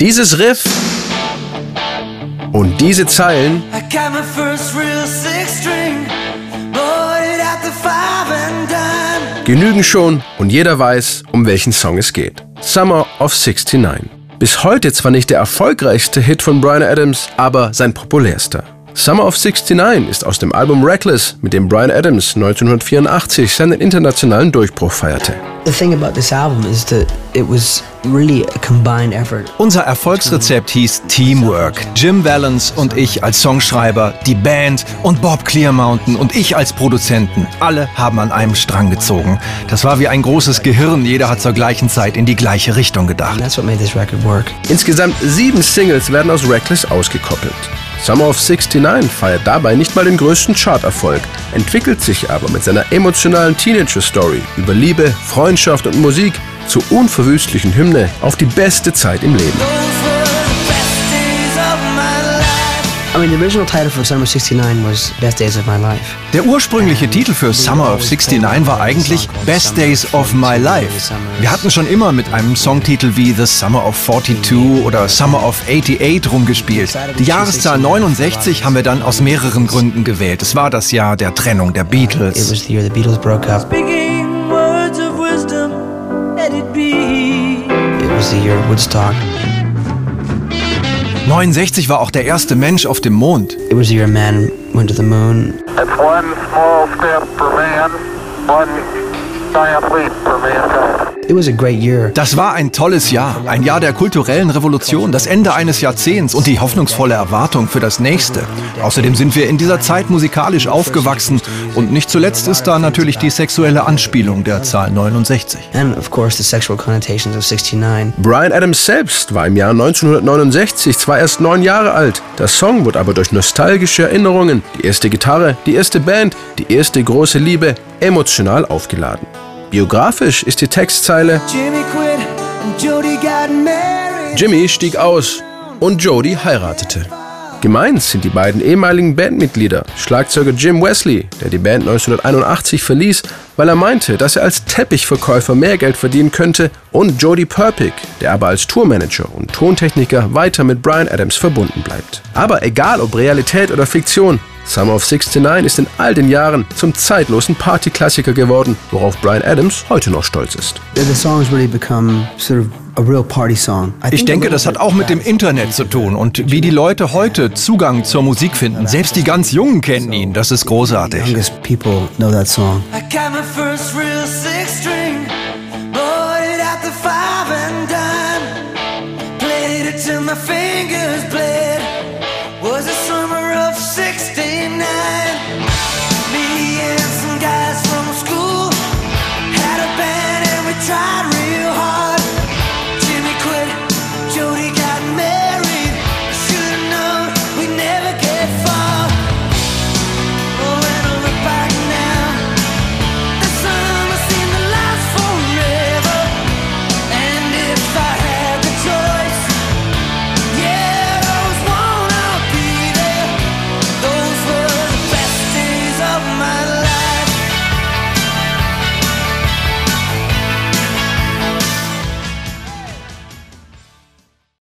Dieses Riff und diese Zeilen genügen schon und jeder weiß, um welchen Song es geht. Summer of 69. Bis heute zwar nicht der erfolgreichste Hit von Brian Adams, aber sein populärster. Summer of 69 ist aus dem Album Reckless, mit dem Brian Adams 1984 seinen internationalen Durchbruch feierte. Unser Erfolgsrezept hieß Teamwork. Jim Valance und ich als Songschreiber, die Band und Bob Clearmountain und ich als Produzenten. Alle haben an einem Strang gezogen. Das war wie ein großes Gehirn. Jeder hat zur gleichen Zeit in die gleiche Richtung gedacht. Insgesamt sieben Singles werden aus Reckless ausgekoppelt. Summer of 69 feiert dabei nicht mal den größten Charterfolg, entwickelt sich aber mit seiner emotionalen Teenager-Story über Liebe, Freundschaft und Musik zur unverwüstlichen Hymne auf die beste Zeit im Leben. Der ursprüngliche Titel für Summer of 69 war eigentlich Best Days of My Life. Wir hatten schon immer mit einem Songtitel wie The Summer of 42 oder Summer of 88 rumgespielt. Die Jahreszahl 69 haben wir dann aus mehreren Gründen gewählt. Es war das Jahr der Trennung der It Beatles. was the year the Beatles broke up. Speaking words of wisdom, let it was the year Woodstock. 69 war auch der erste Mensch auf dem Mond. It was year man went to the moon. It's one small step for man, one giant leap for mankind. It was a great year. Das war ein tolles Jahr, ein Jahr der kulturellen Revolution, das Ende eines Jahrzehnts und die hoffnungsvolle Erwartung für das nächste. Außerdem sind wir in dieser Zeit musikalisch aufgewachsen und nicht zuletzt ist da natürlich die sexuelle Anspielung der Zahl 69. And of course, the sexual connotations of 69. Brian Adams selbst war im Jahr 1969 zwar erst neun Jahre alt, der Song wird aber durch nostalgische Erinnerungen, die erste Gitarre, die erste Band, die erste große Liebe emotional aufgeladen. Biografisch ist die Textzeile Jimmy quit and Jody got married. Jimmy stieg aus und Jody heiratete. Gemeint sind die beiden ehemaligen Bandmitglieder, Schlagzeuger Jim Wesley, der die Band 1981 verließ, weil er meinte, dass er als Teppichverkäufer mehr Geld verdienen könnte, und Jody Perpick, der aber als Tourmanager und Tontechniker weiter mit Brian Adams verbunden bleibt. Aber egal ob Realität oder Fiktion, Summer of 69 ist in all den Jahren zum zeitlosen Partyklassiker geworden, worauf Brian Adams heute noch stolz ist. The song's really become sort of a real party song. I Ich a denke, das hat auch mit dem Internet zu tun und wie die Leute heute Zugang zur Musik finden. Selbst die ganz Jungen kennen ihn, das ist großartig. till my fingers bled. Was the summer of '69. night.